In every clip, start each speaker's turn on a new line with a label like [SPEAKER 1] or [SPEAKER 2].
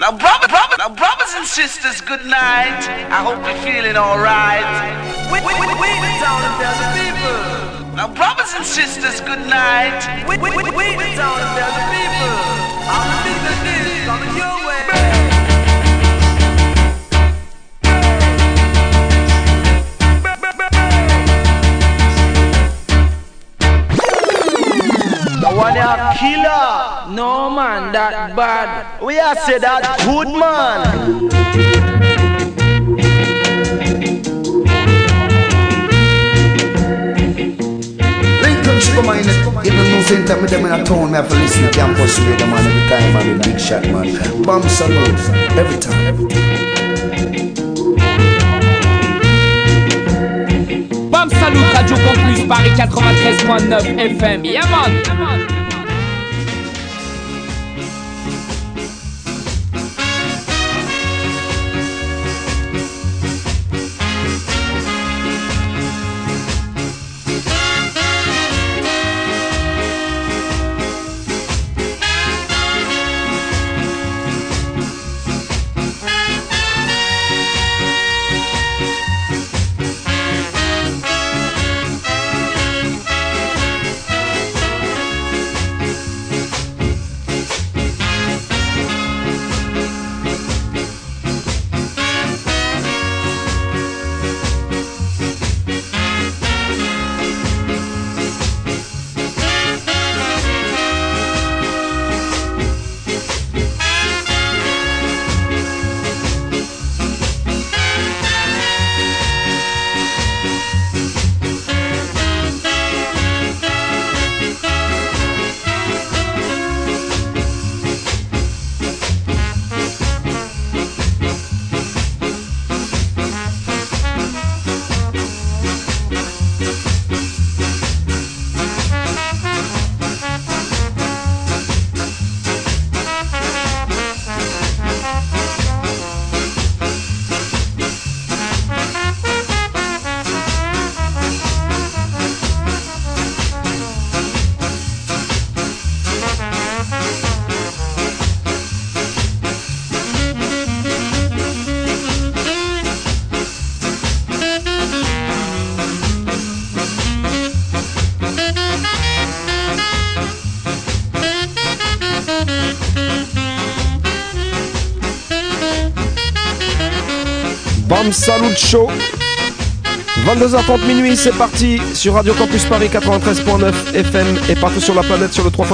[SPEAKER 1] Now, brother, brother, now, brothers and sisters, good night. I hope you're feeling alright. We, we, we, we the town and tell the people. Now, brothers and sisters, good night. We, we, we, we the town and tell the people. All the business is coming your way.
[SPEAKER 2] one a killer.
[SPEAKER 3] No man, that bad.
[SPEAKER 2] We are say that good man.
[SPEAKER 4] Lincoln Sugar Mine, even no same time with them in a town, me have to listen to campus radio man every time, man, the big shot man. Bomb salute, every time. Every time.
[SPEAKER 5] Bam Radio Campus Paris 93.9 FM. Yeah man.
[SPEAKER 6] Salut Show. 22h30 minuit, c'est parti sur Radio Campus Paris 93.9 FM et partout sur la planète sur le 3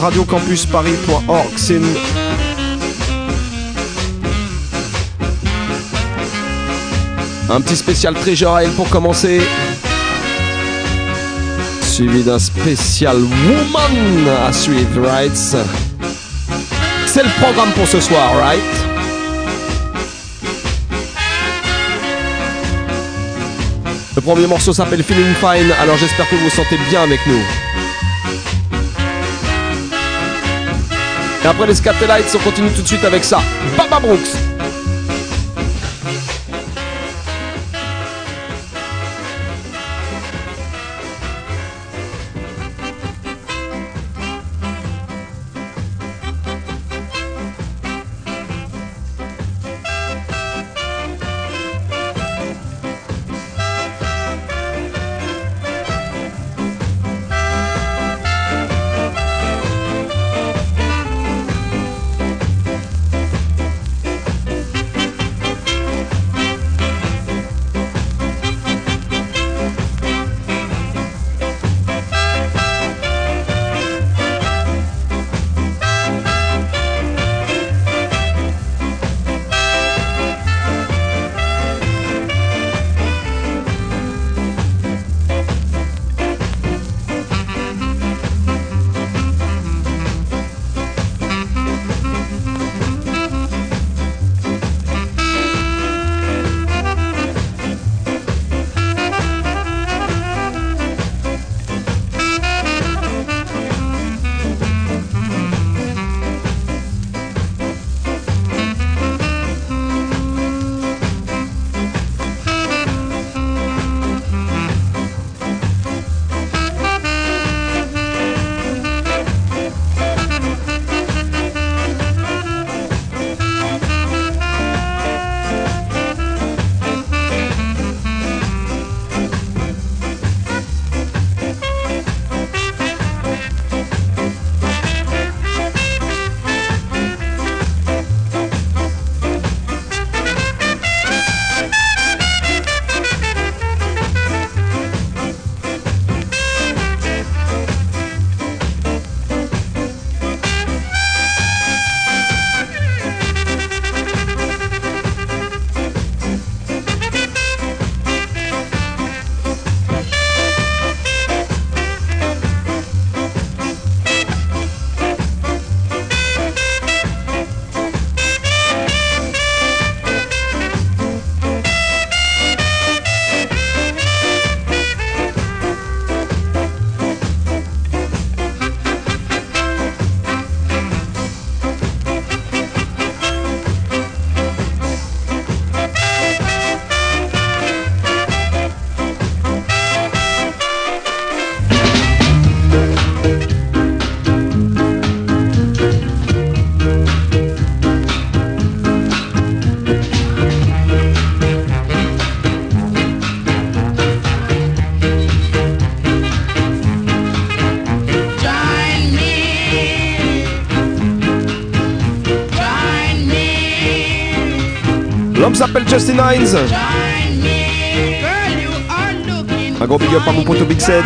[SPEAKER 6] radiocampusparis.org. C'est Un petit spécial Treasure Isle pour commencer. Suivi d'un spécial Woman à suivre, right? C'est le programme pour ce soir, right? Le premier morceau s'appelle Feeling Fine, alors j'espère que vous vous sentez bien avec nous. Et après les Scatelites, on continue tout de suite avec ça. Baba Brooks
[SPEAKER 7] s'appelle Justin Hines. Un gros big up à mon poteau Big Sed.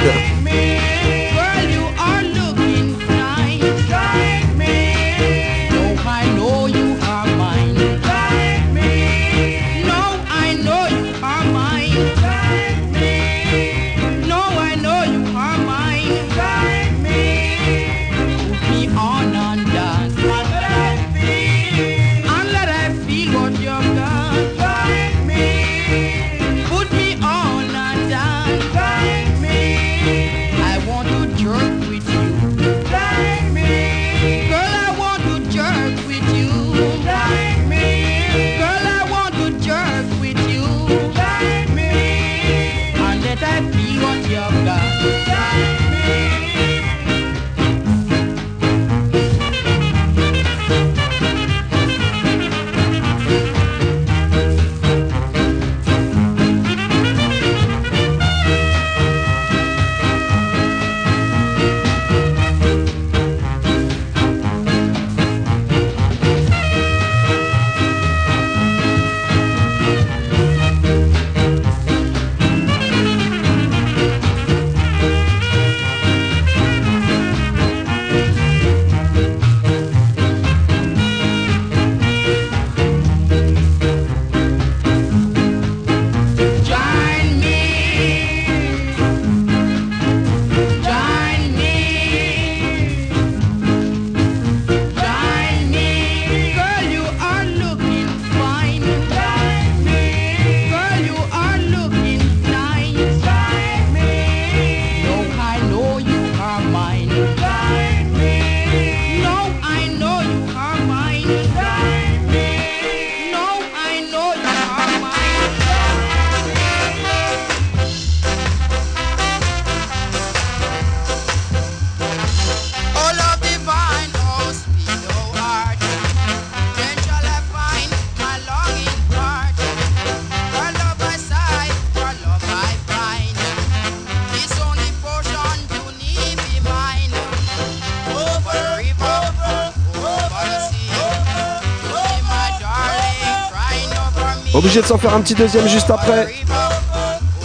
[SPEAKER 7] Obligé de s'en faire un petit deuxième juste après.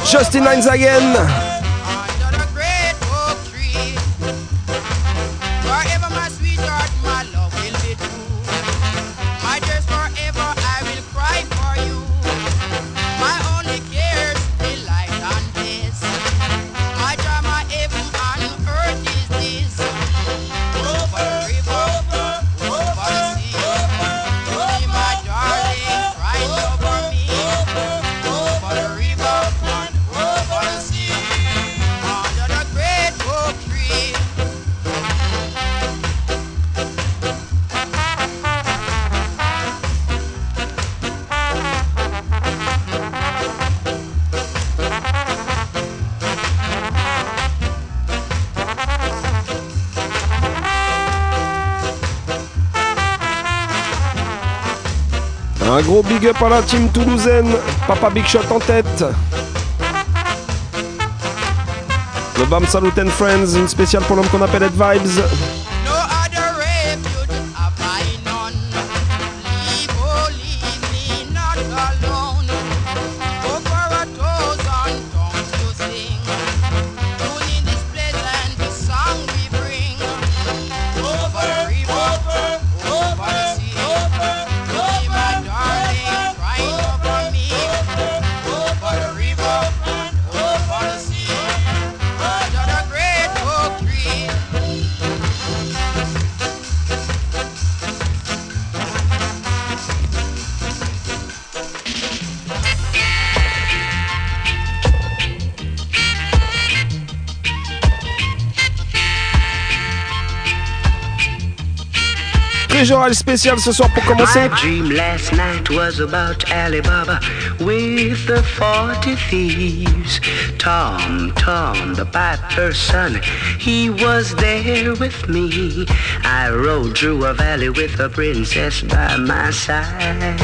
[SPEAKER 7] Justin Hines big up à la team toulousaine. Papa Big Shot en tête. Le BAM Salut and Friends, une spéciale pour l'homme qu'on appelle Ed Vibes. Joral spécial ce soir pour commencer.
[SPEAKER 8] My dream last night was about Alibaba with the 40 thieves. Tom, Tom, the piper's son, he was there with me. I rode through a valley with a princess by my side.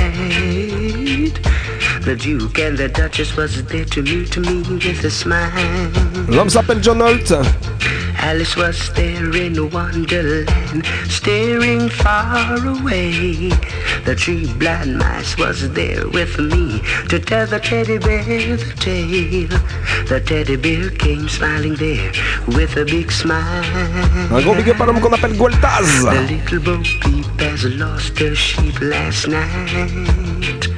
[SPEAKER 8] The Duke and the Duchess was there to meet me with a smile.
[SPEAKER 7] L'homme s'appelle John Holt.
[SPEAKER 8] Alice was there in Wonderland, staring far away. The three blind mice was there with me to tell the teddy bear the tale. The teddy bear came smiling there with a big smile.
[SPEAKER 9] Un gros big up à l'homme qu'on appelle Gueltaz.
[SPEAKER 8] The little bo peep has lost her sheep last night.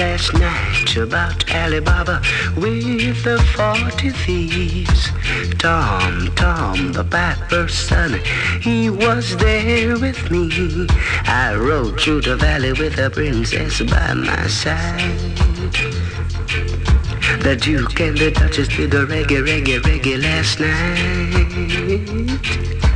[SPEAKER 8] Last night about Alibaba with the forty thieves. Tom, Tom, the piper's son, he was there with me. I rode through the valley with a princess by my side. The Duke and the Duchess did the reggae, reggae, reggae last night.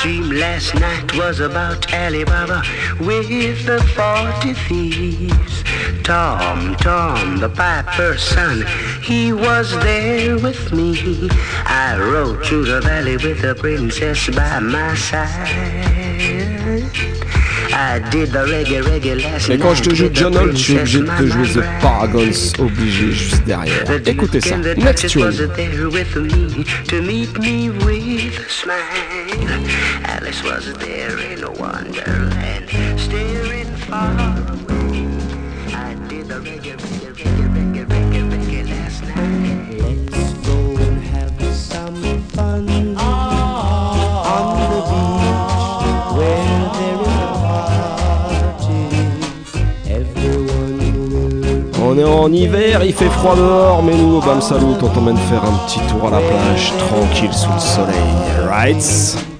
[SPEAKER 8] Dream last night was about Alibaba with the forty thieves. Tom, Tom, the piper's son, he was there with me. I rode through the valley with the princess by my side.
[SPEAKER 9] Et quand je te joue John Holt, je suis obligé de te jouer The. Paragons, obligé, juste derrière. Écoutez ça. Next tune.
[SPEAKER 8] Alice was there in a wonderland, staring far
[SPEAKER 6] On
[SPEAKER 9] est en hiver, il fait froid dehors, mais nous, au Bam Salut, on t'emmène faire un petit tour à la plage, tranquille sous le soleil. Right?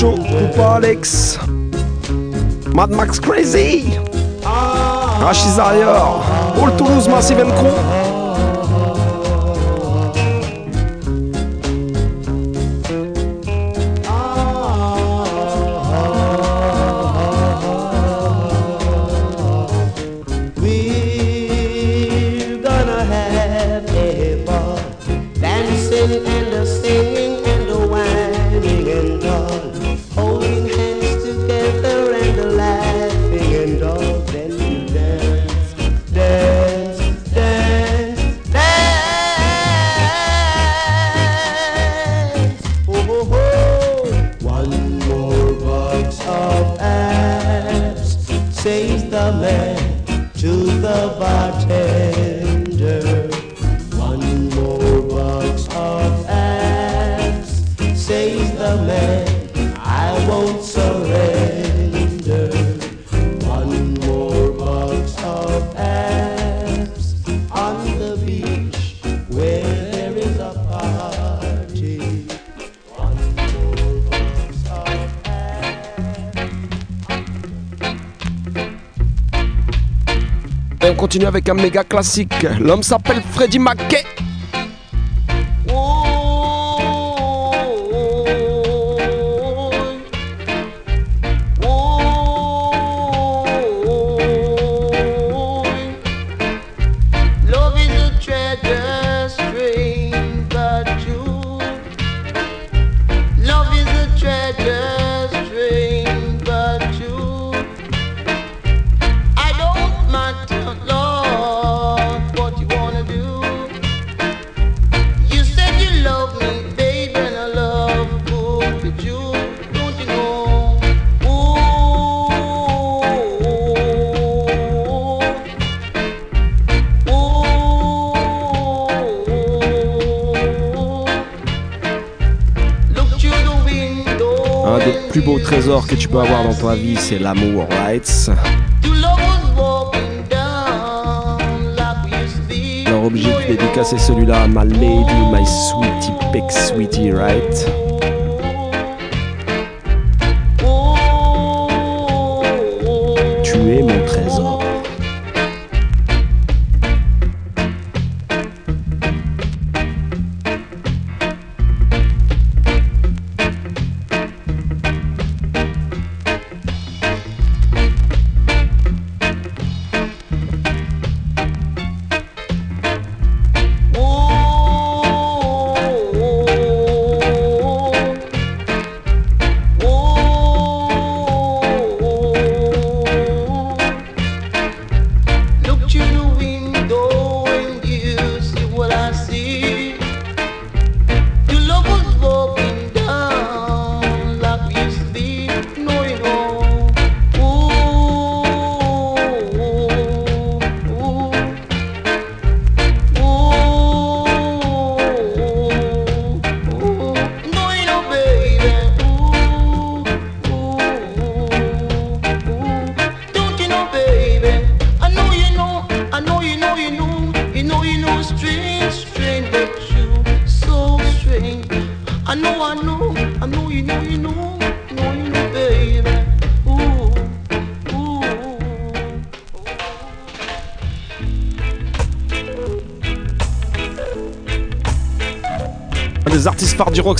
[SPEAKER 9] Coupa Alex, Mad Max Crazy, Rachid Zarior, All Toulouse Massive and avec un méga classique. L'homme s'appelle Freddie McKay.
[SPEAKER 6] un
[SPEAKER 10] des plus beaux trésors que tu peux avoir dans ta vie, c'est l'amour, right? Leur objectif dédicace c'est celui-là, My Lady, My Sweetie, big Sweetie, right?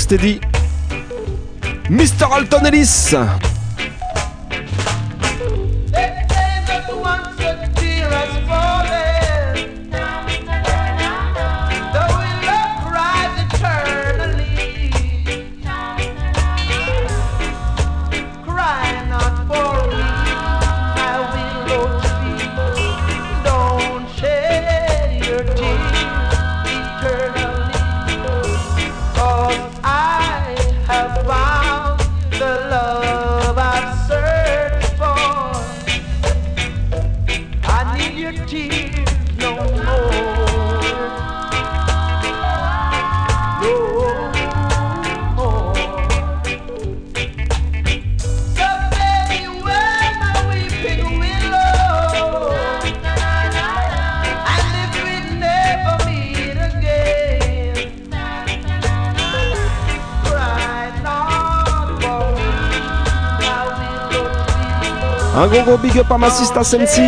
[SPEAKER 10] Steady. Mr. Alton Ellis Un gros gros big up à ma sister Sensi.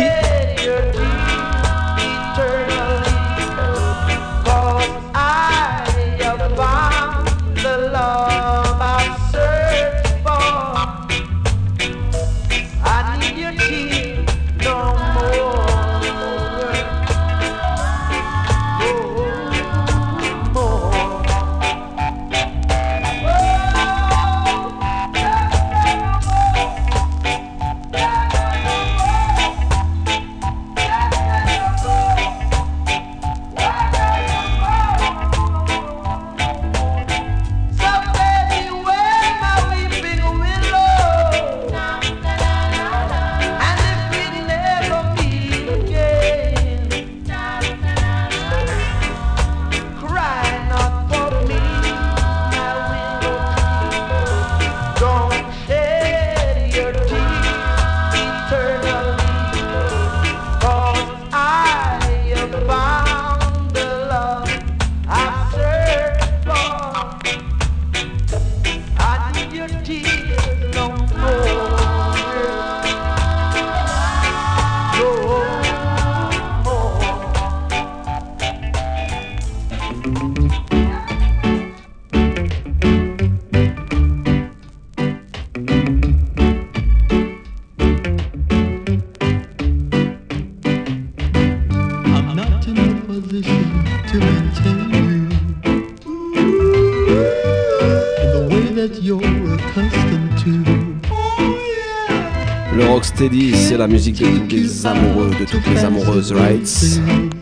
[SPEAKER 10] la musique de tous les amoureux, de toutes les amoureuses, right?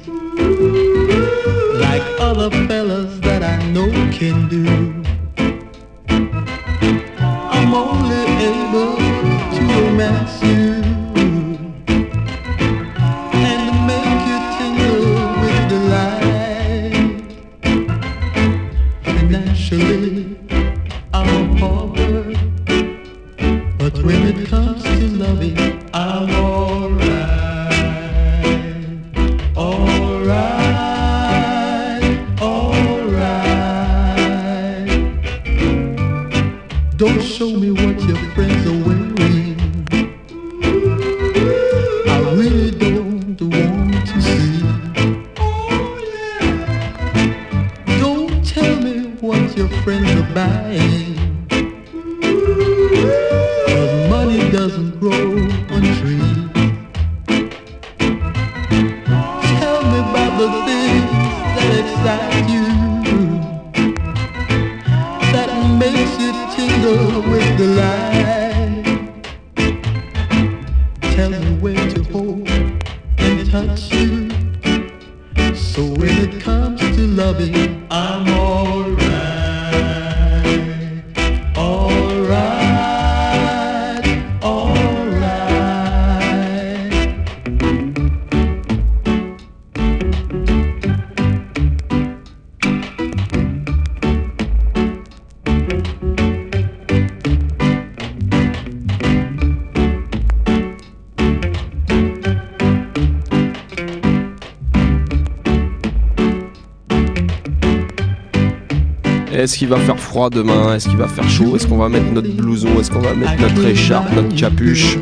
[SPEAKER 11] est-ce qu'il va faire froid demain? Est-ce qu'il va faire chaud? Est-ce qu'on va mettre notre blouson? Est-ce qu'on va mettre notre écharpe, notre capuche?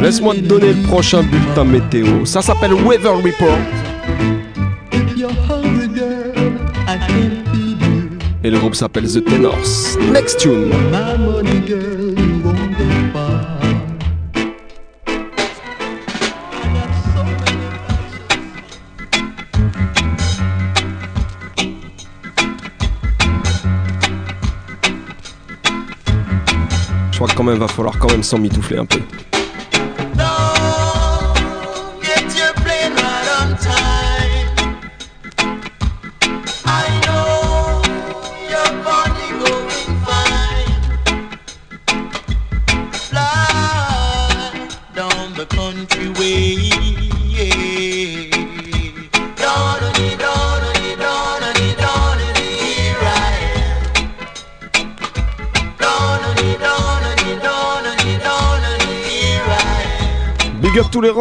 [SPEAKER 11] Laisse-moi te donner le prochain bulletin météo. Ça s'appelle Weather Report. Et le groupe s'appelle The Tenors. Next tune. quand même, va falloir quand même s'en mitoufler un peu.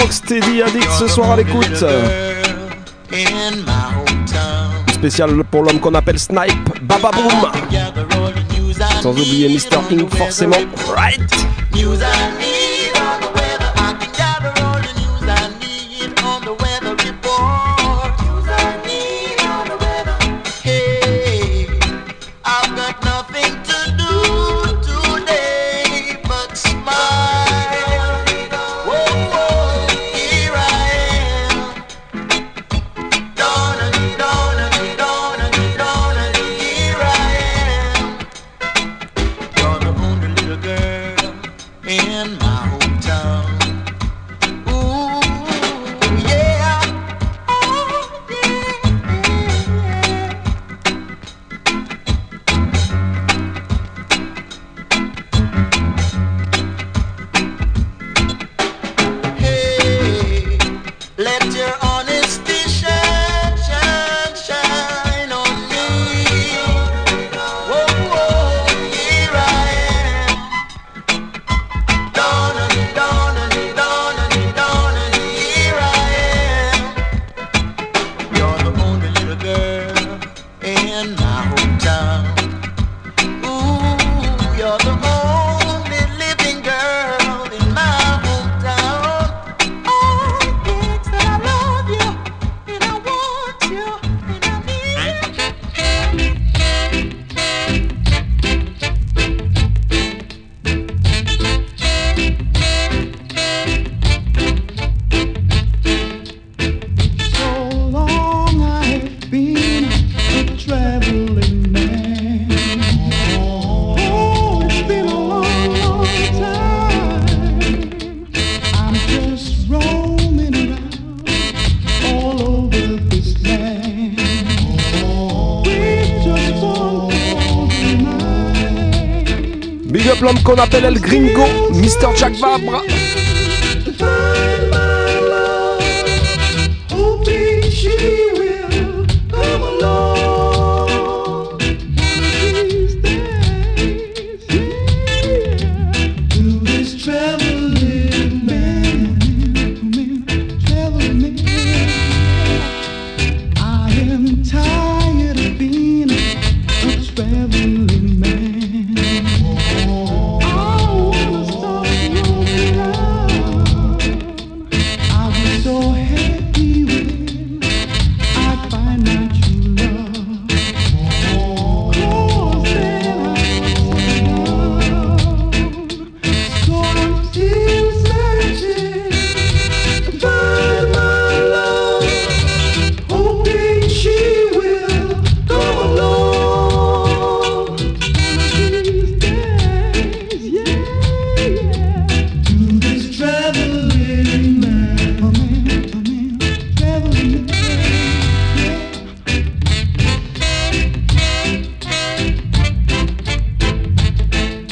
[SPEAKER 11] Steady Addict ce soir à l'écoute. Spécial pour l'homme qu'on appelle Snipe, Baba Boom. Sans oublier Mr. Ink forcément. Right
[SPEAKER 12] 我。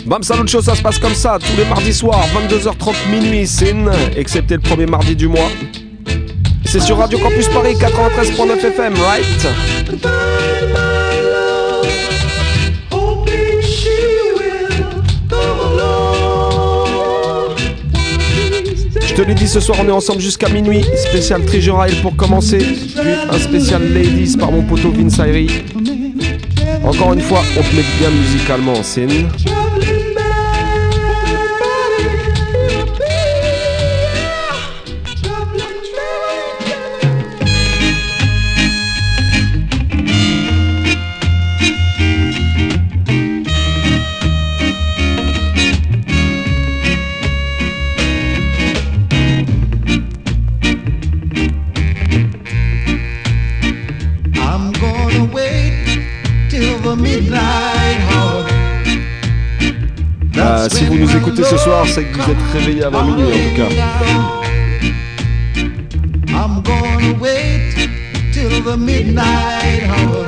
[SPEAKER 10] Bam Show, ça se passe comme ça, tous les mardis soirs, 22h30 minuit, sin, excepté le premier mardi du mois. C'est sur Radio Campus Paris 93.9 FM, right? Je te l'ai dit, ce soir on est ensemble jusqu'à minuit. Spécial Treasure Isle pour commencer, puis un spécial Ladies par mon poteau Vince Ayri. Encore une fois, on te met bien musicalement en scène. C'est que vous êtes avant minuit en tout cas.
[SPEAKER 12] I'm gonna wait till the midnight hour.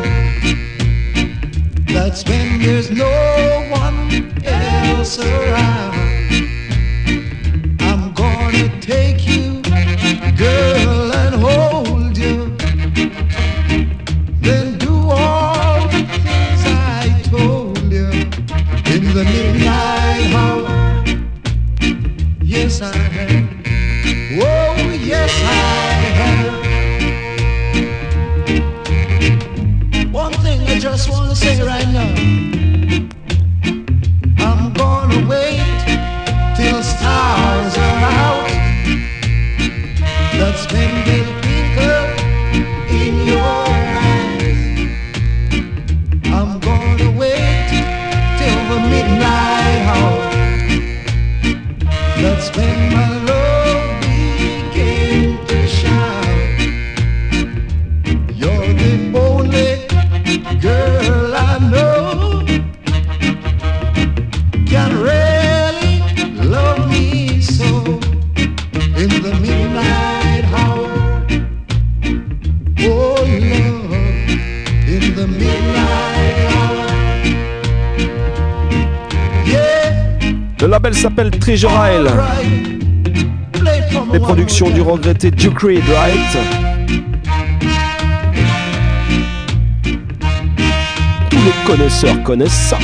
[SPEAKER 12] That's when there's no one else around.
[SPEAKER 10] Treasure Isle. Les productions du regretté Duke Reed, right Tous les connaisseurs connaissent ça.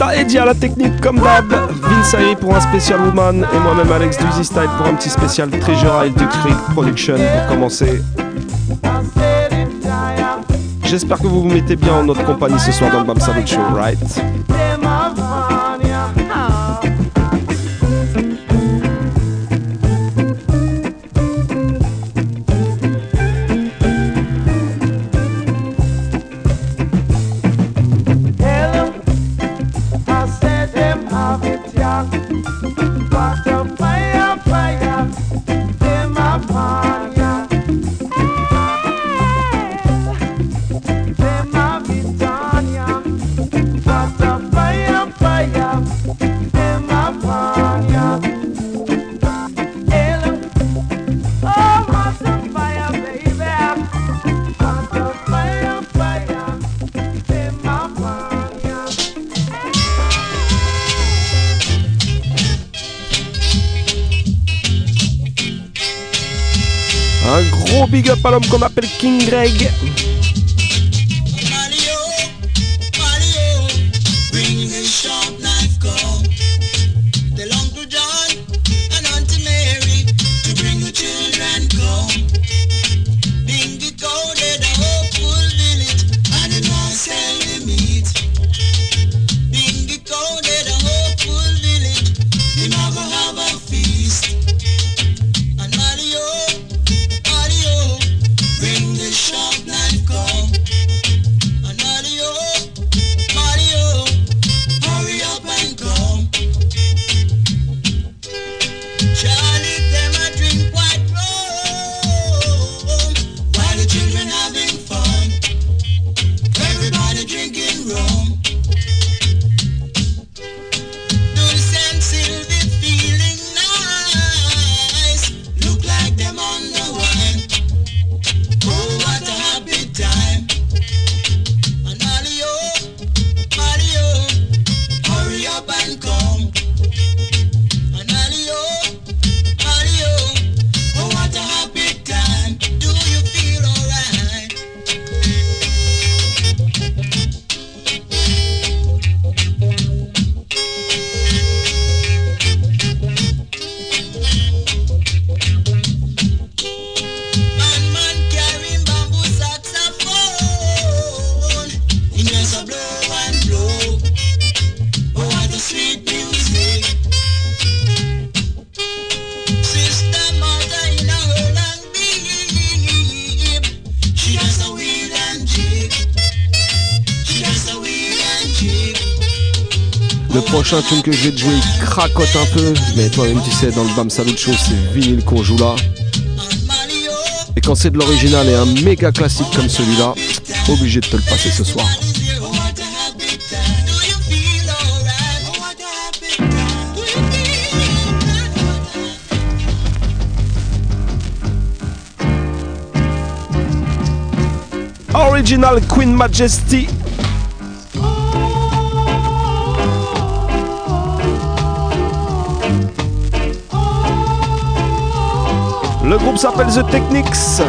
[SPEAKER 10] Sista et à la technique comme d'hab. Vinsaï pour un spécial Woman et moi-même Alex Duzy Style pour un petit spécial Treasure Isle Creek Production pour commencer.
[SPEAKER 11] J'espère que vous vous mettez bien en notre compagnie ce soir dans le Bam Salut Show, right? Big up à l'homme qu'on appelle King prochain tune que je vais te jouer, cracote un peu. Mais toi-même, tu sais, dans le Bam Salut Show, c'est vinyle qu'on joue là. Et quand c'est de l'original et un méga classique comme celui-là, obligé de te le passer ce soir. Original Queen Majesty Le groupe s'appelle The Technics.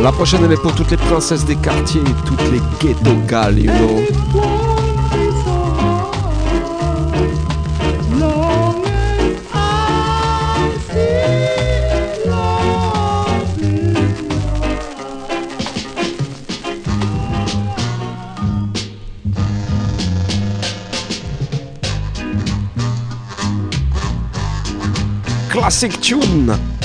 [SPEAKER 13] La prochaine, elle est pour toutes les princesses des quartiers, toutes les ghetto you know. Classic tune.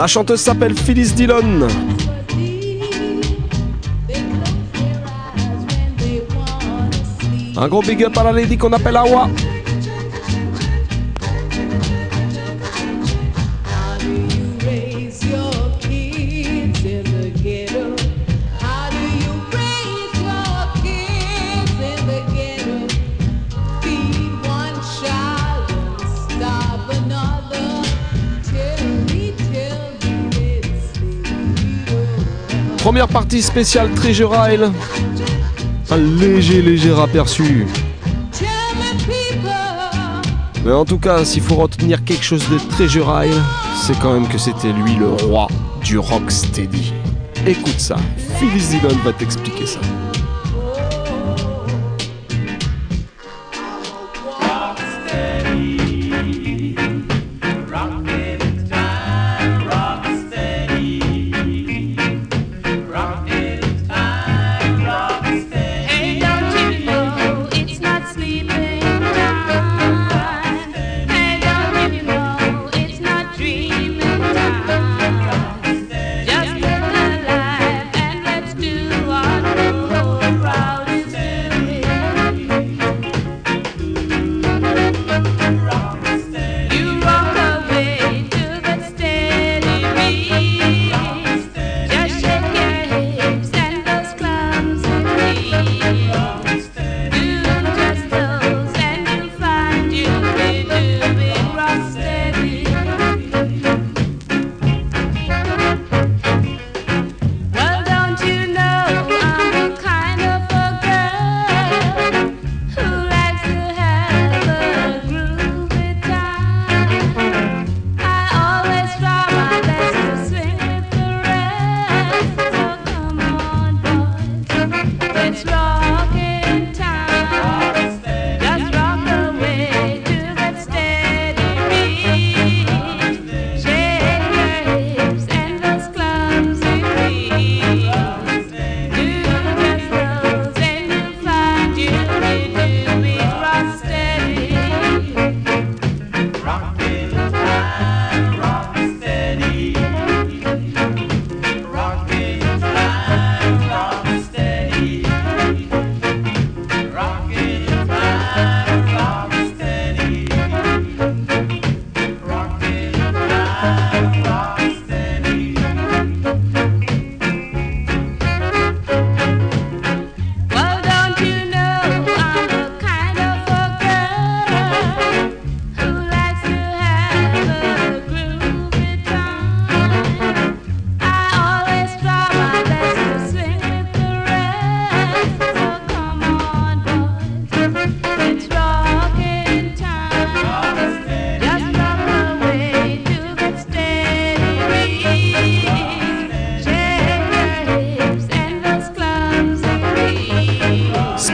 [SPEAKER 13] La chanteuse s'appelle Phyllis Dillon. Un gros big up à la lady qu'on appelle Awa. Première partie spéciale Treasure Isle. Un léger, léger aperçu. Mais en tout cas, s'il faut retenir quelque chose de Treasure Isle, c'est quand même que c'était lui le roi du rocksteady. Écoute ça, Phyllis Dillon va t'expliquer ça.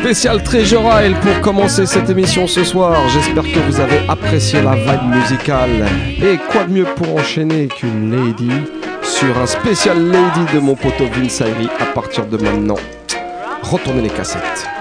[SPEAKER 14] Spécial Treasure Isle pour commencer cette émission ce soir. J'espère que vous avez apprécié la vibe musicale. Et quoi de mieux pour enchaîner qu'une lady sur un spécial lady de mon poteau Vince à partir de maintenant. Retournez les cassettes.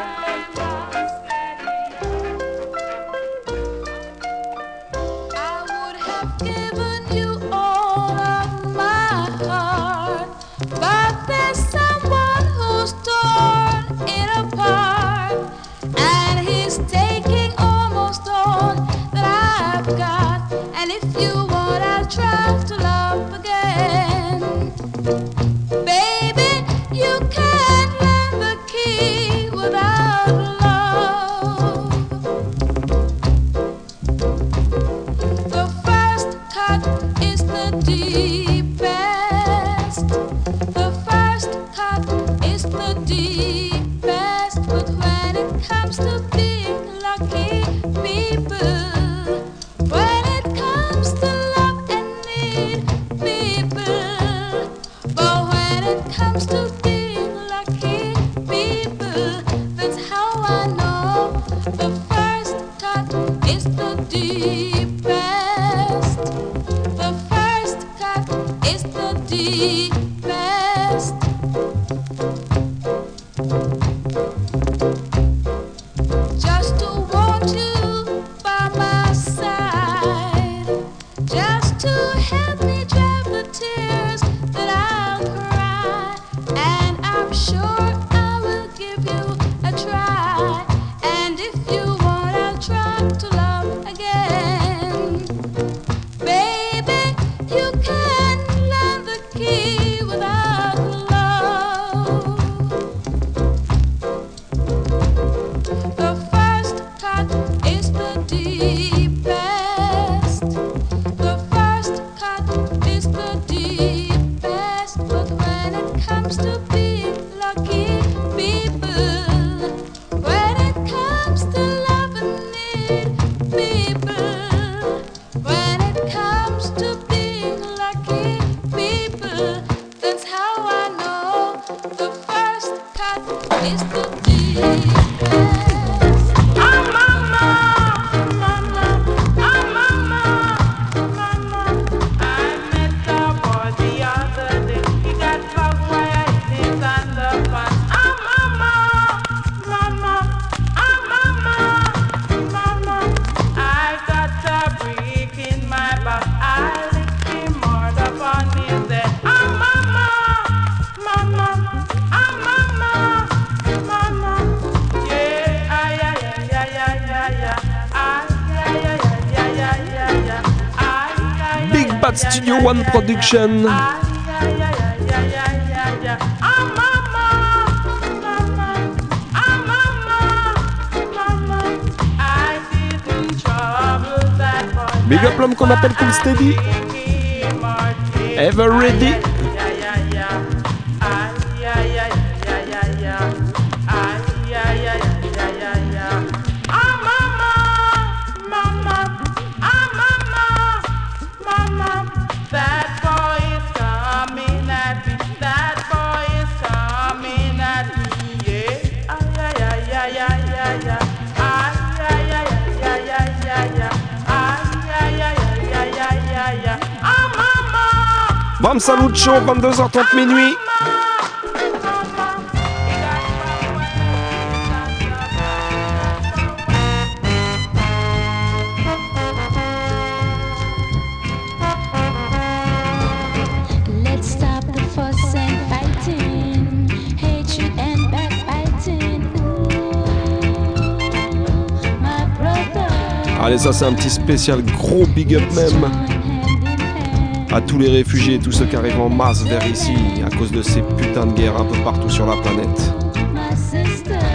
[SPEAKER 14] One Production. Big up l'homme qu'on appelle Cool Steady. Ever ready? Bam Salut Show, 22h30 minuit. Allez, ça c'est un petit spécial gros big up même à tous les réfugiés tous ceux qui arrivent en masse vers ici à cause de ces putains de guerres un peu partout sur la planète.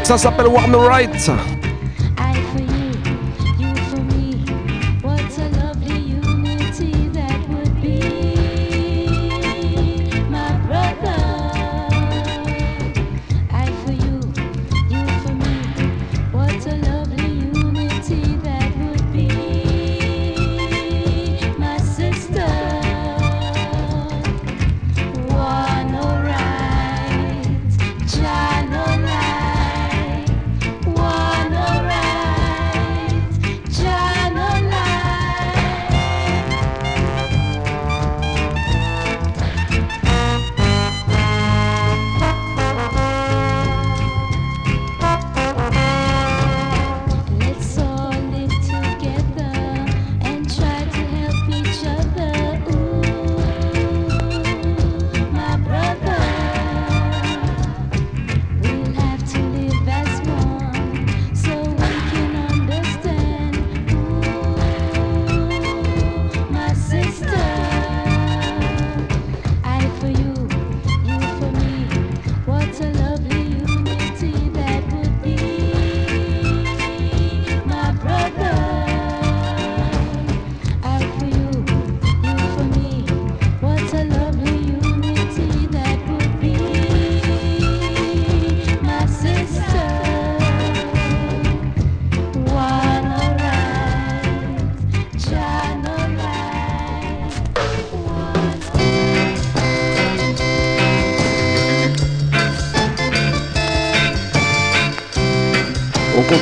[SPEAKER 14] Ça s'appelle Warner Right.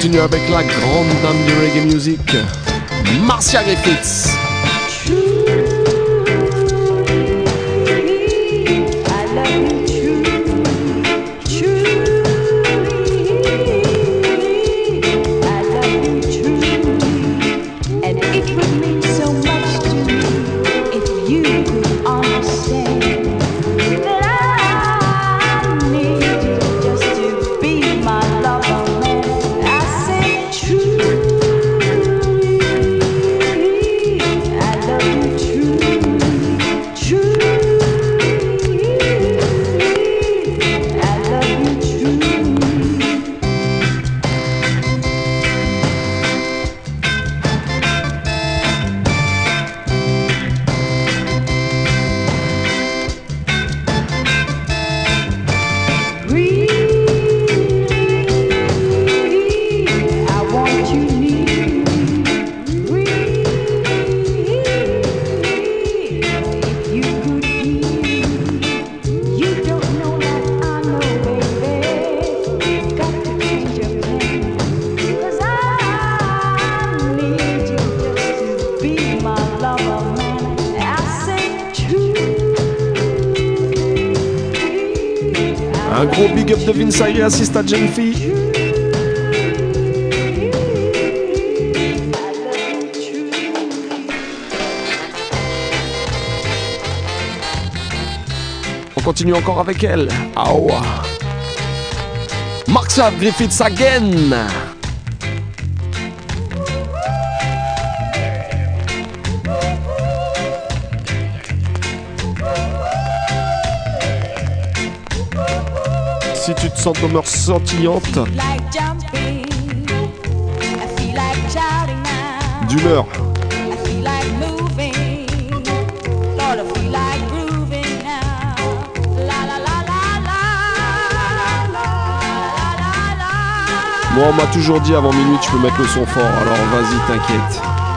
[SPEAKER 13] Continue avec la grande dame du reggae music, Marcia Griffiths. Assiste à jeune fille. On continue encore avec elle. Awa. Mark Griffiths again. Sens demeure scintillante d'humeur. Moi, on m'a toujours dit avant minuit, tu peux mettre le son fort, alors vas-y, t'inquiète.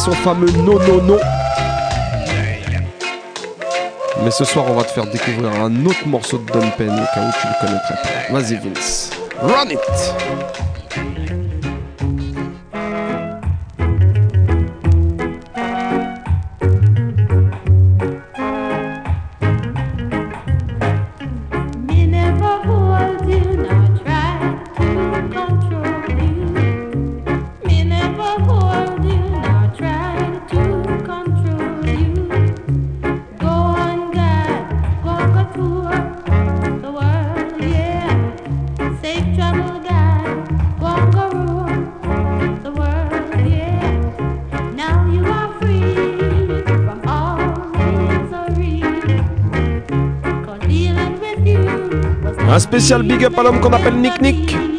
[SPEAKER 13] Son fameux non non non. Mais ce soir, on va te faire découvrir un autre morceau de Don Penn au cas où tu le connaîtrais pas. Vas-y Vince, run it! Spécial big up à l'homme qu'on appelle Nick Nick.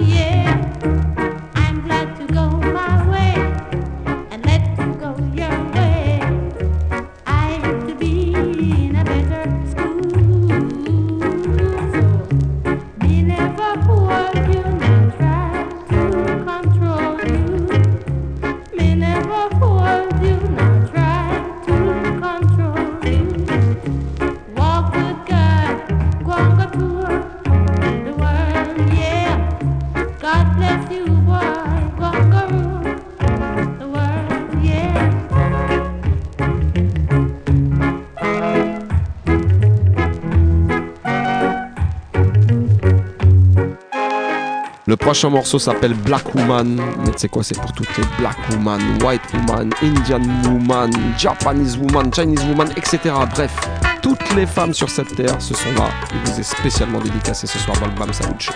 [SPEAKER 13] Le prochain morceau s'appelle Black Woman, mais tu sais quoi, c'est pour toutes les Black Woman, White Woman, Indian Woman, Japanese Woman, Chinese Woman, etc. Bref, toutes les femmes sur cette terre, ce sont là. Il vous est spécialement dédicacé ce soir dans le Bam Salut Show.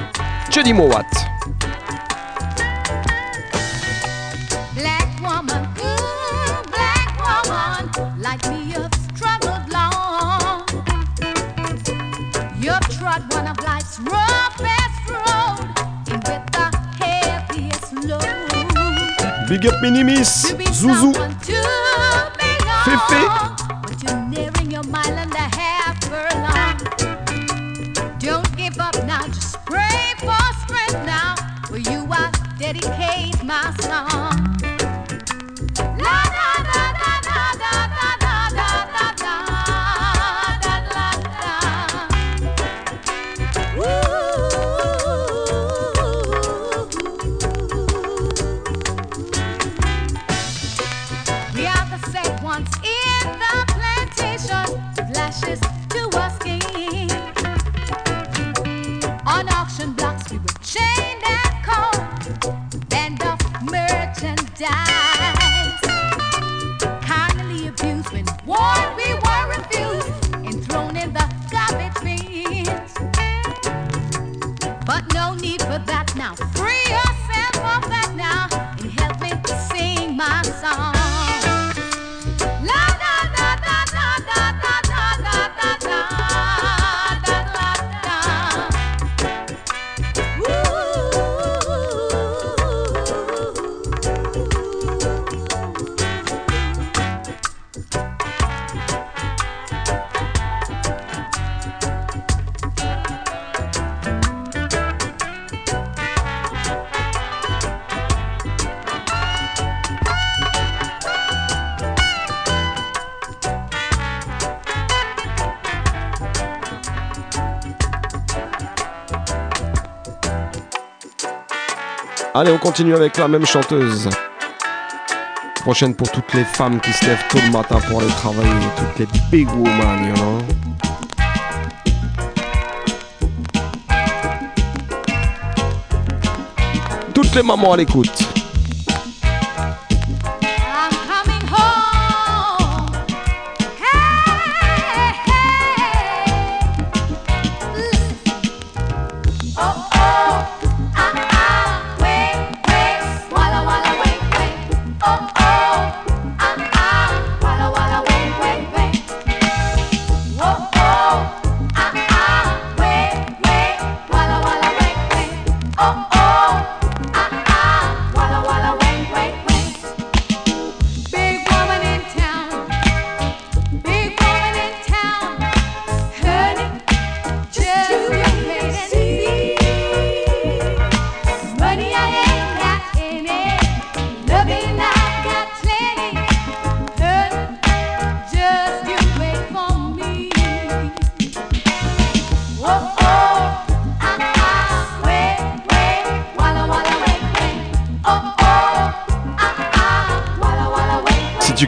[SPEAKER 13] Jenny Mowat.
[SPEAKER 6] Black
[SPEAKER 13] Big up Minimis, Zouzou, Fefe. Allez, on continue avec la même chanteuse. Prochaine pour toutes les femmes qui se lèvent tôt le matin pour aller travailler. Toutes les big women. Toutes les mamans à l'écoute.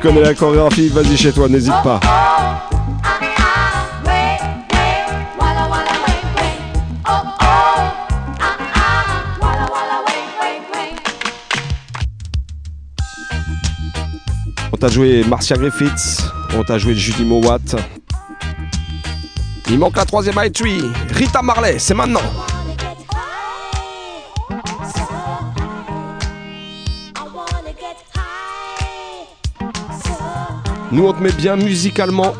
[SPEAKER 13] Connais la chorégraphie, vas-y chez toi, n'hésite pas. On t'a joué Marcia Griffiths, on t'a joué Judy Mowat. Il manque la troisième high tree, Rita Marley, c'est maintenant. Nous on te met bien musicalement.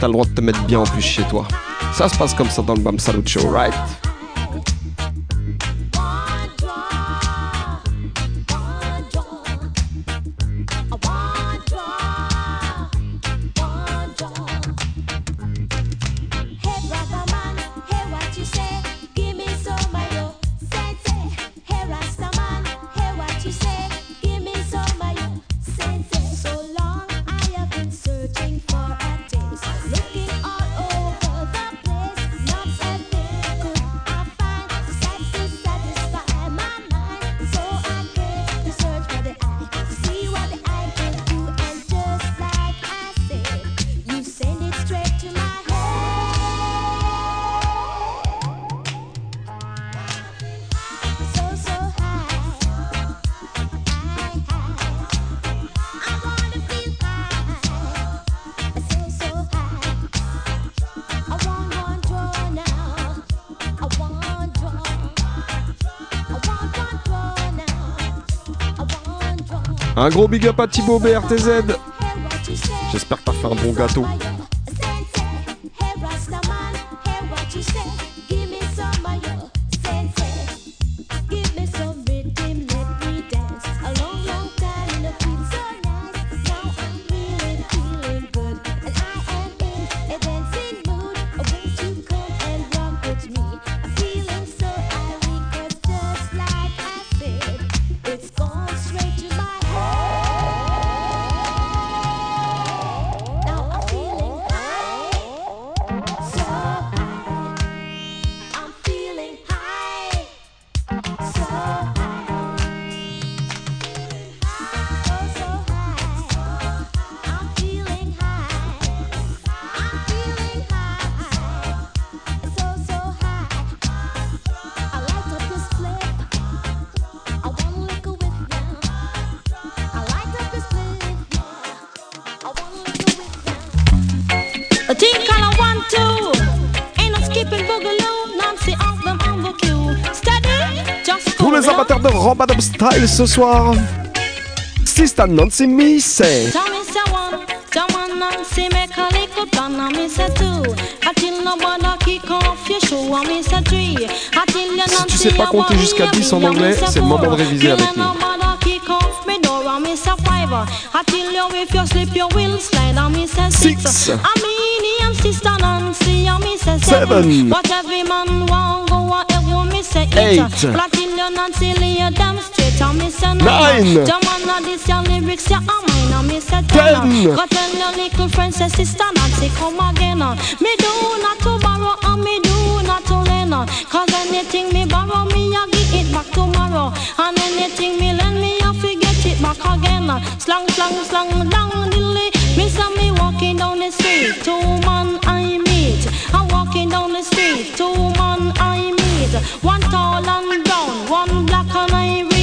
[SPEAKER 13] T'as le droit de te mettre bien en plus chez toi. Ça se passe comme ça dans le Bam Salut Show, right?
[SPEAKER 6] Un gros big up à Thibaut BRTZ. J'espère que t'as un bon gâteau. Ce soir. Sister Nancy Missy.
[SPEAKER 15] Tell me say one, someone Nancy make a little plan. And me say two. Until nobody kick off your shoe. And me say three. Until you
[SPEAKER 6] Si tu sais pas compter jusqu'à 10 en anglais, c'est le moment de réviser avec nous.
[SPEAKER 15] Until you if you slip you will slide six,
[SPEAKER 6] Six.
[SPEAKER 15] I mean and sister Nancy and me say
[SPEAKER 6] Seven.
[SPEAKER 15] seven, But every man want go whatever me say eight,
[SPEAKER 6] Eight.
[SPEAKER 15] But until you Nancy lay them straight me say
[SPEAKER 6] Nine.
[SPEAKER 15] nine Jam on this your lyrics you are mine and me say
[SPEAKER 6] Ten.
[SPEAKER 15] ten Go tell your little friend say sister Nancy come again Me do not to borrow and me do not to lend Cause anything me borrow me I give it back tomorrow. And anything me lend me forget it back again Slang slang slang down dilly. Me say me walking down the street Two man I meet. I'm walking down the street Two man I meet. One tall and brown One black and ivory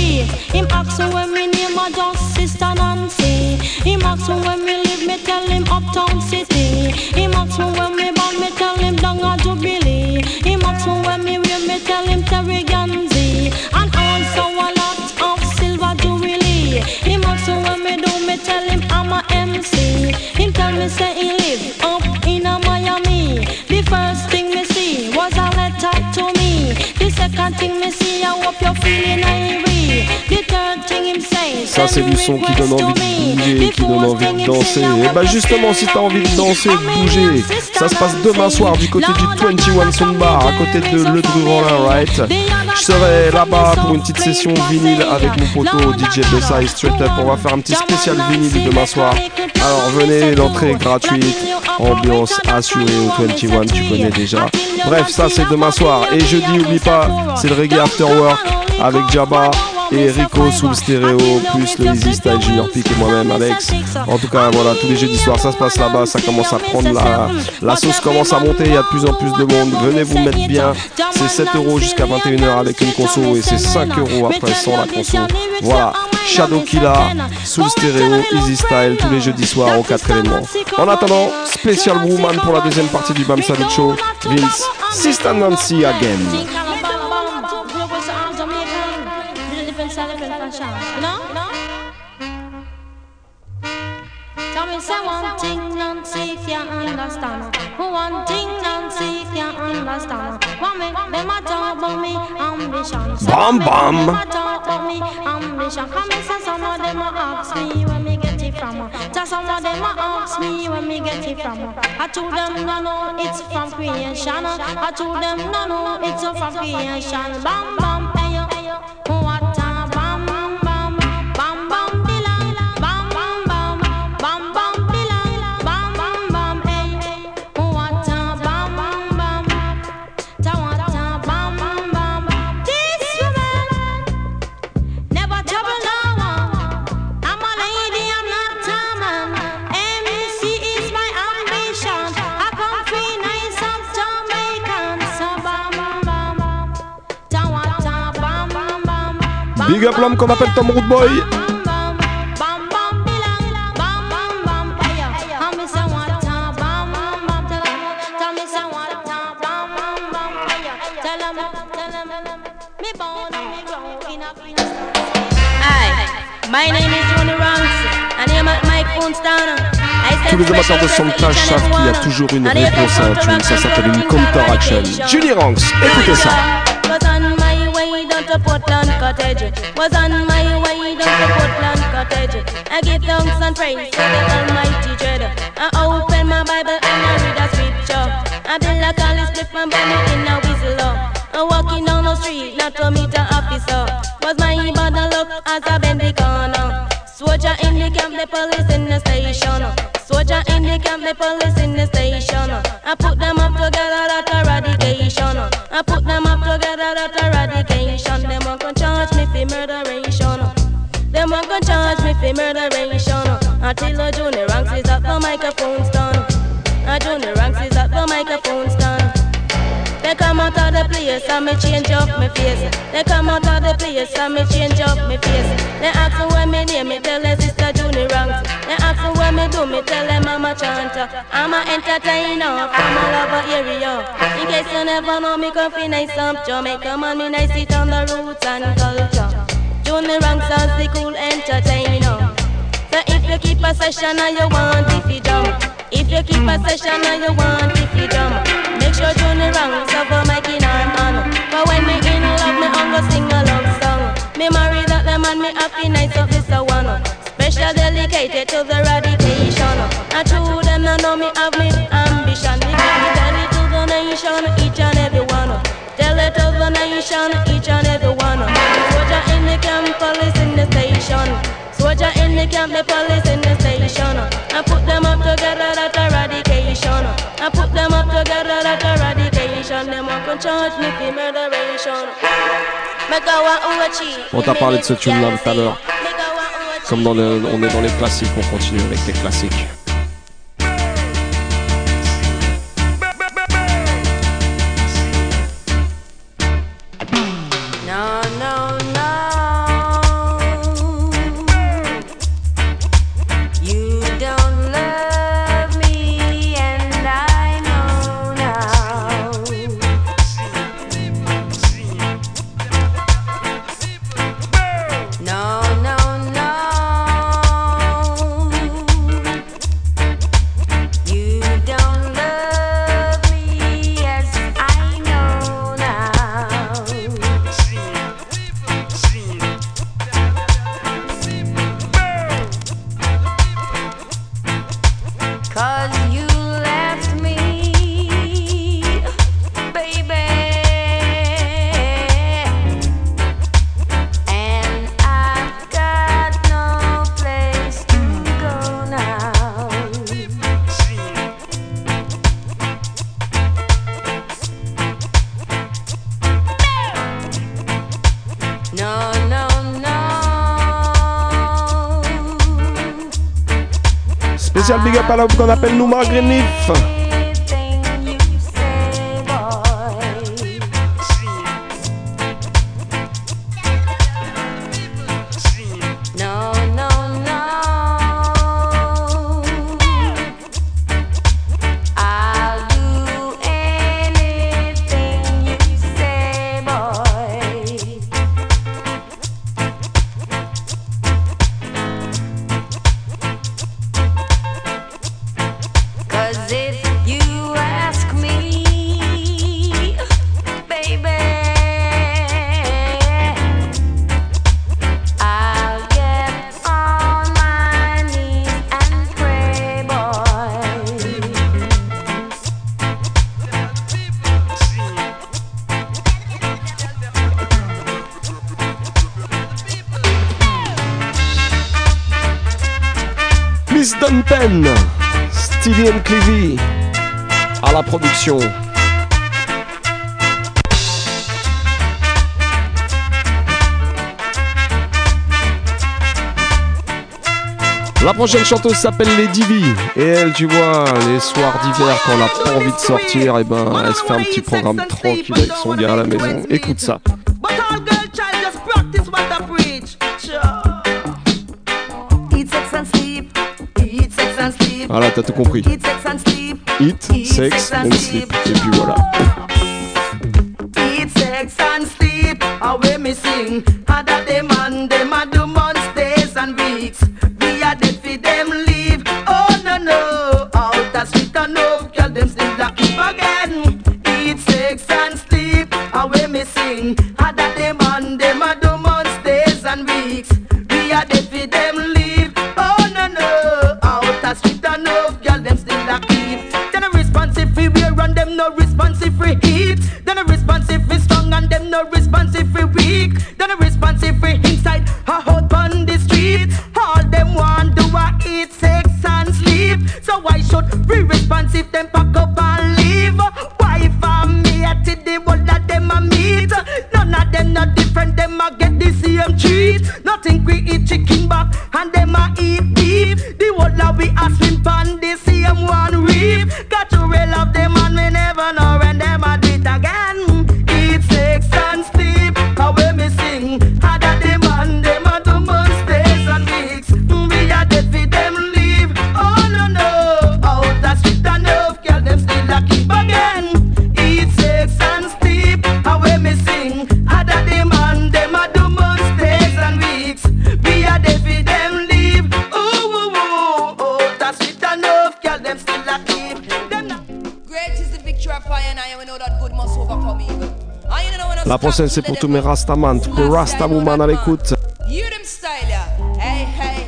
[SPEAKER 15] Him ask me when me name a just sister Nancy. Him ask me when me live me tell him uptown city. Him ask me when me born me tell him down a Jubilee. Him ask me when me wear me tell him Terry Ganzi. And also a lot of silver jubilee. Him ask me when me do me tell him I'm a MC Him tell me say he live up in a Miami. The first thing me see was a letter to me. The second thing me see I hope you're feeling irie
[SPEAKER 6] Ça c'est du son qui donne envie de bouger, qui donne envie de danser. Et bah justement si t'as envie de danser, de bouger, ça se passe demain soir du côté du 21 Sound Bar, à côté de Le Roller Right? Je serai là-bas pour une petite session vinyle avec mon poteau DJ Bessai Straight Up. On va faire un petit spécial vinyle demain soir. Alors venez, l'entrée est gratuite, ambiance assurée au 21, tu connais déjà. Bref, ça c'est demain soir. Et jeudi, oublie pas, c'est le reggae after work avec Jabba et Rico sous le stéréo, plus le Easy Style Junior Peak et moi-même Alex. En tout cas, voilà, tous les jeudis soirs, ça se passe là-bas, ça commence à prendre la, la sauce commence à monter, il y a de plus en plus de monde. Venez vous mettre bien, c'est 7 euros jusqu'à 21h avec une conso et c'est 5 euros après sans la conso. Voilà, Shadow Killa, sous le stéréo, Easy Style, tous les jeudis soirs au 4 éléments. En attendant, spécial Woman pour la deuxième partie du Bam Salut Show, Vince, Sister Nancy again.
[SPEAKER 15] Can't understand One thing Nancy can't understand One them a talk about me ambition Say
[SPEAKER 6] Bam, bam.
[SPEAKER 15] a talk about me ambition Come me say some of them a ask me where me get it from. Just some of them a ask me where me get it from. I told them no no it's from creation. I told them no no it's from creation. Bam bam hey yo
[SPEAKER 6] Big up l'homme qu'on appelle Tom Root Boy.
[SPEAKER 16] My name is Johnny Ranks, and I'm at my phone stand.
[SPEAKER 17] Tous les amateurs de Soundclash savent qu'il y a toujours une réponse à un tune, ça s'appelle une counteraction. Julie Ranks, écoutez ça.
[SPEAKER 16] Down to Portland Cottage. Was on my way down to Portland Cottage. I give thanks and praise to the Almighty Dread. I open my Bible and I read a scripture. I build a college split burn it in a whistle. I'm walking down the street, not to meet an officer. Was my bad luck as I bend the corner. Soldier in the camp, the police in the station. Soldier in the camp, the police in the station. I put them up murderation. Until a junior ranks is at the microphone stand. A junior ranks is at the microphone stand. They come out of the place and me change up my face. They come out of the place and me change up my face. They ask me what me name, me tell them sister Junie Ranks. They ask me what me do, me tell them I'm a chanter. I'm a entertainer from all over area. In case you never know me, come fi nice up Jamaica man, me nice it on the roots and culture. Junie Ranks as the cool entertainer. So if you keep a session and you want if you jump. If you keep a session and you want if you jump. Make sure Johnny ranks over my kin and on But when me in love me I'm gonna sing a love song. Me marry that the man me happy nice of this one. Special dedicated to the radication And true them I know me have me ambition. Me give me tell it to the nation each and every one. Tell it to the nation each and every one the camp police in the station Soldier in the camp, the police in the station. I put them up together at eradication. I put them up together at eradication. Them want to charge me for murderation. Make a wa uachi.
[SPEAKER 17] On t'a parlé de ce tune là tout à l'heure. Comme dans le, on est dans les classiques, on continue avec les classiques. Spécial big up à l'homme qu'on appelle Noumar Grenif. Prochaine chanteuse s'appelle Lady V et elle, tu vois, les soirs d'hiver quand on n'a pas envie de sortir, et ben elle se fait un petit programme tranquille avec son gars à la maison. Écoute ça. Voilà, t'as tout compris.
[SPEAKER 6] Eat, sex and sleep.
[SPEAKER 17] Et puis voilà.
[SPEAKER 6] La prochaine c'est pour tous mes Rastaman, tous les Rastawoman à l'écoute.
[SPEAKER 18] You them style ya. Hey, hey,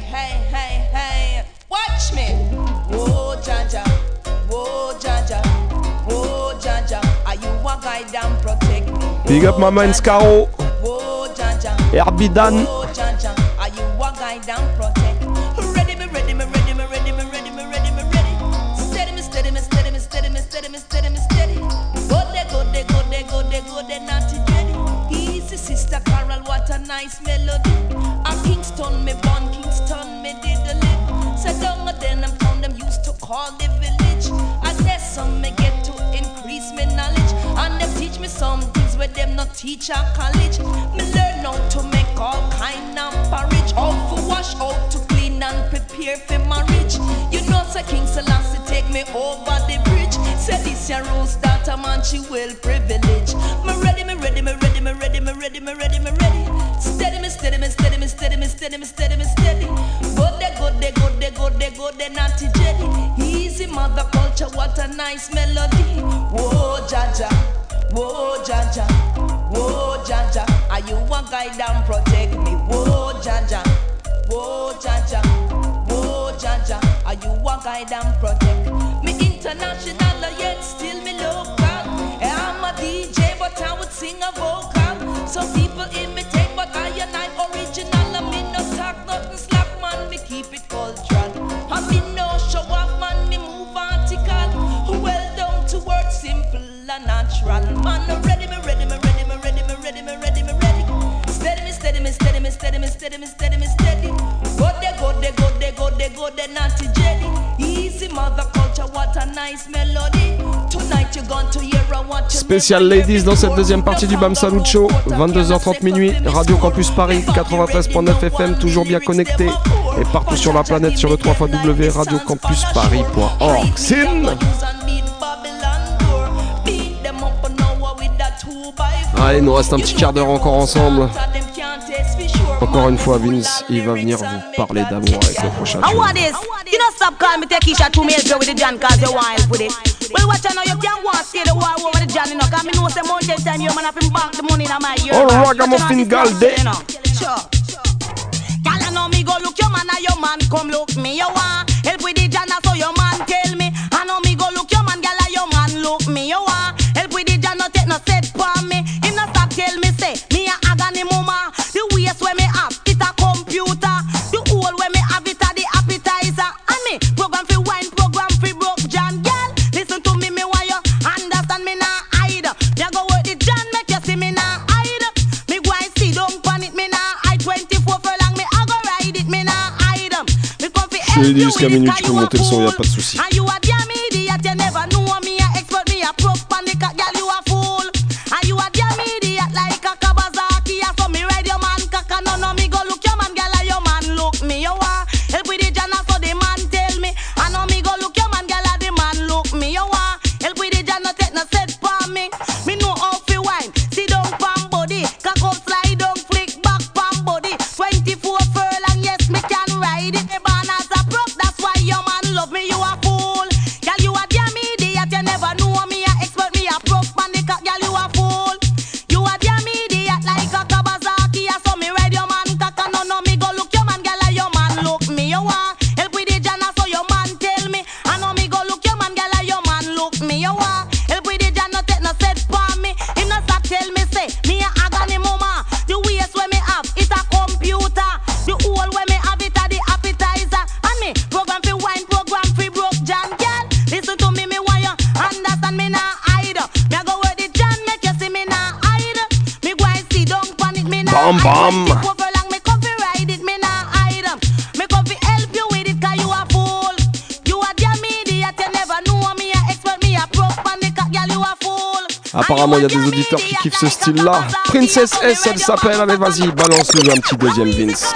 [SPEAKER 18] Your rose daughter man, she will privilege. Me ready, me ready, me ready, me ready, me ready, me ready, me ready. Steady me, steady me, steady me, steady me, steady me, steady me, steady. Go there, go there, go there, go there, go there, naughty jelly. Easy mother culture, what a nice melody. Whoa, Jaja, whoa, Jaja, whoa, Jaja. Are you a guide and protect me? Whoa, Jaja, whoa, Jaja, whoa, Jaja. Are you a guide and protect me? International, yet still me local. I'm er a DJ, but I would sing a vocal. Some people imitate, but I and I original. I mean no talk, nothing slack, man. Me keep it cultural. I mean no show off, man. Me move vertical. Well down to work, simple and natural. Man, I'm ready, me ready, me ready, me ready, me ready, me ready, me ready. Steady me, steady me, steady me, steady me, steady me, steady me, steady. Go there, go there, go there, go there, go there, naughty
[SPEAKER 6] Spécial Ladies dans cette deuxième partie du Bam Salut Show, 22h30 minuit, Radio Campus Paris, 93.9 FM, toujours bien connecté, et partout sur la planète sur le 3 radiocampusparis.org. Sim Ah, il nous reste un petit quart d'heure encore ensemble. Encore une fois, Vince, il va venir vous parler d'amour avec le prochain
[SPEAKER 19] stop calling me take Tekisha to me help you with the John cause you want help with it. Well, watch out now, you can't go and stay the war over the John, you know, cause me know say mountain time you man have to bank the money in my ear.
[SPEAKER 6] All
[SPEAKER 19] man.
[SPEAKER 6] ragamuffin
[SPEAKER 19] Watch out now,
[SPEAKER 6] day.
[SPEAKER 19] you know. Sure. Girl, I know me go look your man and your man come look me. You want help with the John, so your
[SPEAKER 6] Je l'ai dit jusqu'à minuit, tu peux monter le son, y a pas de souci.
[SPEAKER 20] apparemment il y a des auditeurs qui kiffent ce style là. Princess S, elle s'appelle, allez vas-y, balance-nous un petit deuxième Vince.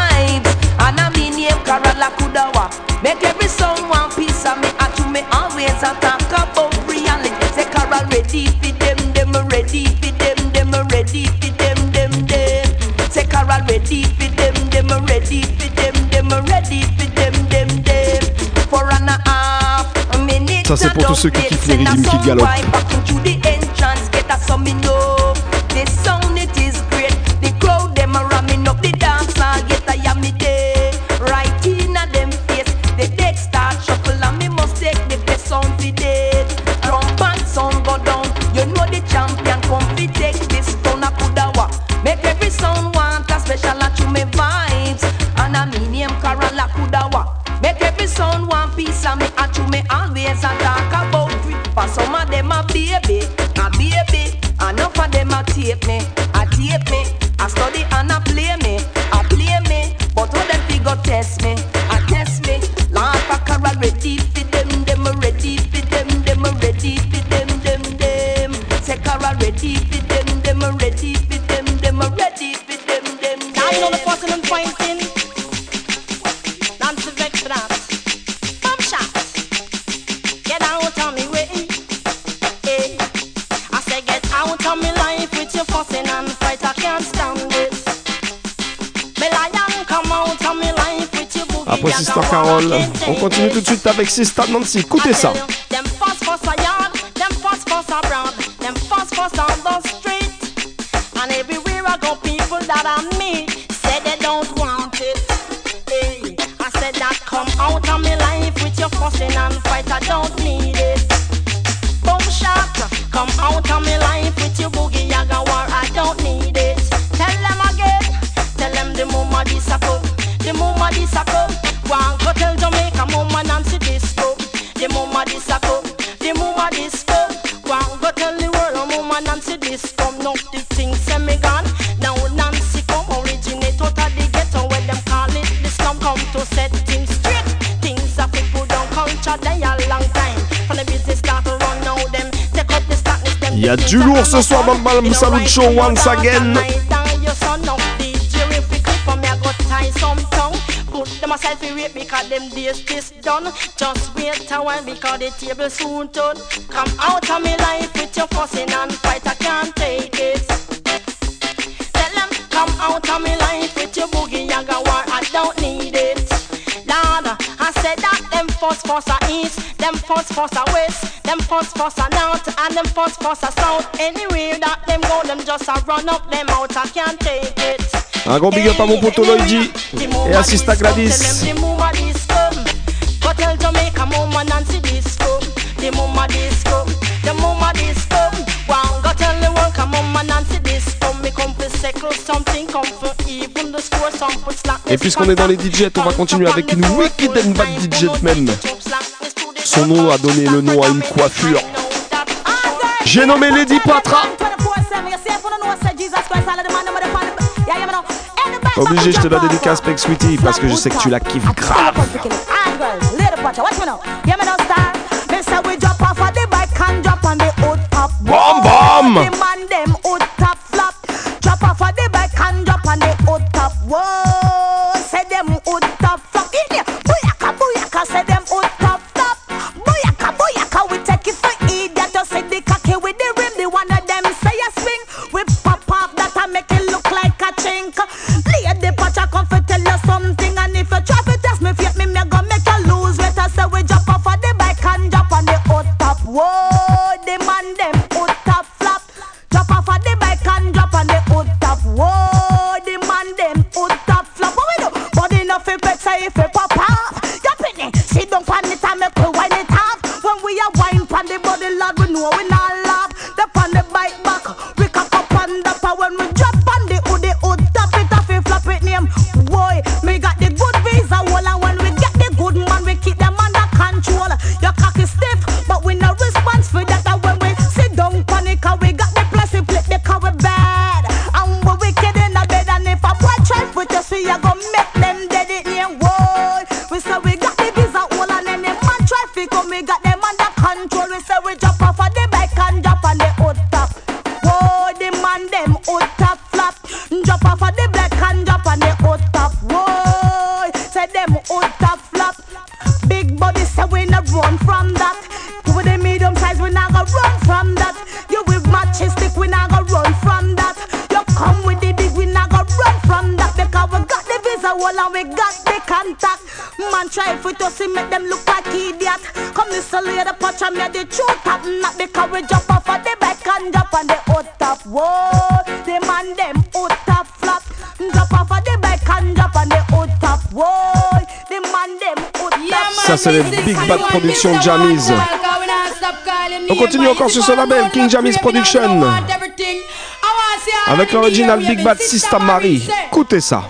[SPEAKER 20] ça c'est pour tous ceux qui kiffent les rythmes qui galopent. Après Sister Carol, on continue tout de suite avec Sister Nancy. Écoutez ça.
[SPEAKER 6] a
[SPEAKER 20] du lourd ce soir dans le Balm Salut Show once again.
[SPEAKER 6] myself we wait because them days this done. Just wait a while because the table soon turn. Come out of me life with your fussing and fight, I can't take it. Tell them, come out of me life with your boogie and go war, I don't
[SPEAKER 19] need it. Lord, I said that them fuss fuss I east, them fuss fuss I west. Them fuss fuss and out, and them fuss fuss a that them go, just run up them out. I can't take it.
[SPEAKER 21] Un big up à mon et à Gladys. Et puisqu'on est dans les DJs, on va continuer avec une wicked and bad DJ man. Son nom a donné le nom à une coiffure. J'ai nommé Lady Patra. Obligé, je te la dédicace, Peck Sweetie, parce que je sais que tu la kiffes grave.
[SPEAKER 19] Bomba! On
[SPEAKER 21] continue encore sur ce label, King Jamis Production. Avec l'original Big Bad Sista Marie. Écoutez ça.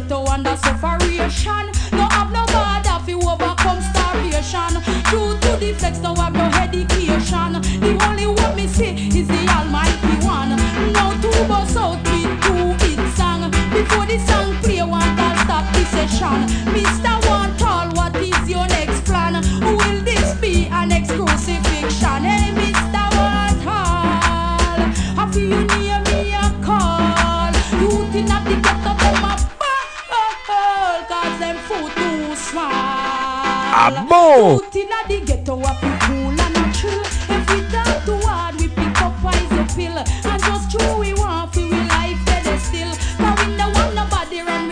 [SPEAKER 6] ghetto under sufferation. No have no bother fi overcome starvation. True to the flex, no have no education. The only one me see is the Almighty One. Now two bus out me two hit song. Before the song play, one can stop the session.
[SPEAKER 21] Ah bon?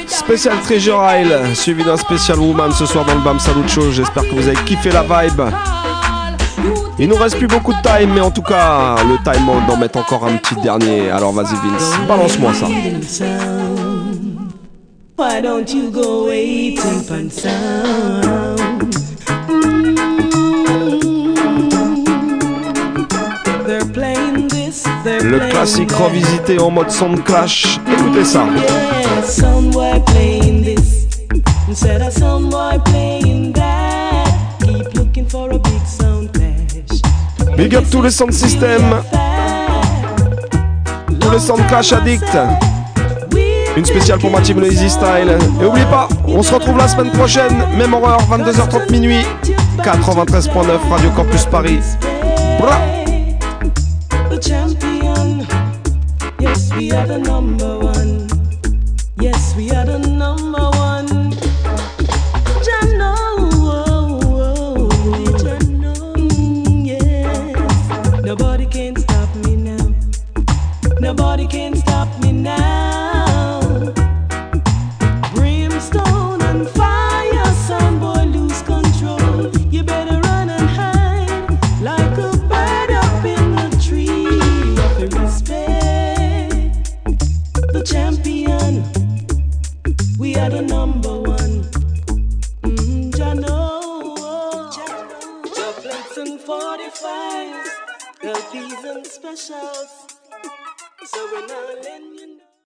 [SPEAKER 6] Spécial Treasure Isle, suivi d'un spécial Woman ce soir dans le BAM Salucho. J'espère que vous avez kiffé la vibe. Il nous reste plus beaucoup de time, mais en tout cas, le time on d'en mettre encore un petit dernier. Alors vas-y Vince, balance-moi ça.
[SPEAKER 22] Why don't you go waiting for sound?
[SPEAKER 6] Le classique revisité en mode sound clash. Écoutez ça.
[SPEAKER 22] Big
[SPEAKER 6] up tous les sound systems, tous les sound clash addicts. Une spéciale pour ma team Lazy Style. Et oubliez pas, on se retrouve la semaine prochaine, même horreur, 22h30 minuit, 93.9 Radio Campus Paris. Bra.
[SPEAKER 22] never know